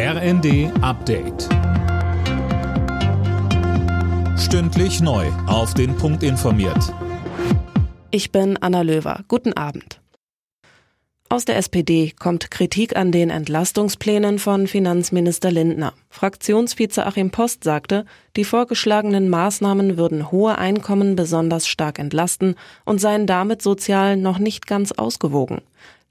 RND Update. Stündlich neu. Auf den Punkt informiert. Ich bin Anna Löwer. Guten Abend. Aus der SPD kommt Kritik an den Entlastungsplänen von Finanzminister Lindner. Fraktionsvize Achim Post sagte, die vorgeschlagenen Maßnahmen würden hohe Einkommen besonders stark entlasten und seien damit sozial noch nicht ganz ausgewogen.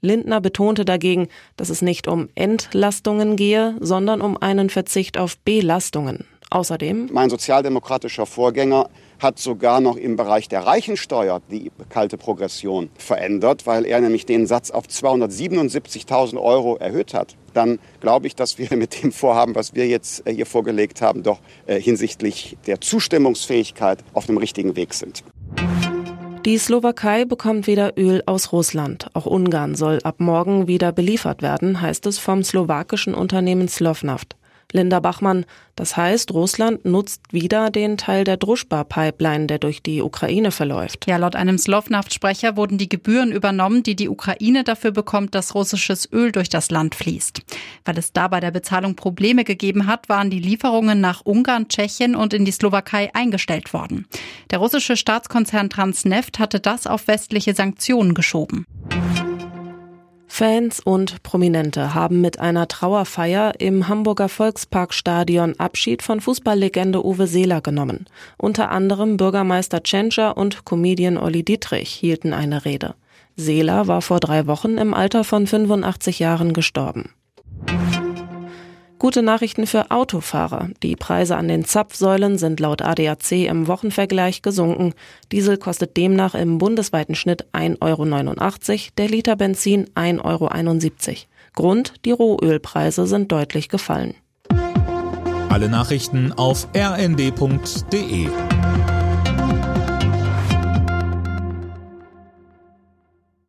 Lindner betonte dagegen, dass es nicht um Entlastungen gehe, sondern um einen Verzicht auf Belastungen. Außerdem Mein sozialdemokratischer Vorgänger hat sogar noch im Bereich der Reichensteuer die kalte Progression verändert, weil er nämlich den Satz auf 277.000 Euro erhöht hat. Dann glaube ich, dass wir mit dem Vorhaben, was wir jetzt äh, hier vorgelegt haben, doch äh, hinsichtlich der Zustimmungsfähigkeit auf dem richtigen Weg sind. Die Slowakei bekommt wieder Öl aus Russland. Auch Ungarn soll ab morgen wieder beliefert werden, heißt es vom slowakischen Unternehmen Slovnaft. Linda Bachmann, das heißt, Russland nutzt wieder den Teil der Druschba-Pipeline, der durch die Ukraine verläuft. Ja, laut einem Slovnaft-Sprecher wurden die Gebühren übernommen, die die Ukraine dafür bekommt, dass russisches Öl durch das Land fließt. Weil es da bei der Bezahlung Probleme gegeben hat, waren die Lieferungen nach Ungarn, Tschechien und in die Slowakei eingestellt worden. Der russische Staatskonzern Transneft hatte das auf westliche Sanktionen geschoben. Fans und Prominente haben mit einer Trauerfeier im Hamburger Volksparkstadion Abschied von Fußballlegende Uwe Seeler genommen. Unter anderem Bürgermeister Tschentscher und Comedian Olli Dietrich hielten eine Rede. Seeler war vor drei Wochen im Alter von 85 Jahren gestorben. Gute Nachrichten für Autofahrer. Die Preise an den Zapfsäulen sind laut ADAC im Wochenvergleich gesunken. Diesel kostet demnach im bundesweiten Schnitt 1,89 Euro, der Liter Benzin 1,71 Euro. Grund, die Rohölpreise sind deutlich gefallen. Alle Nachrichten auf rnd.de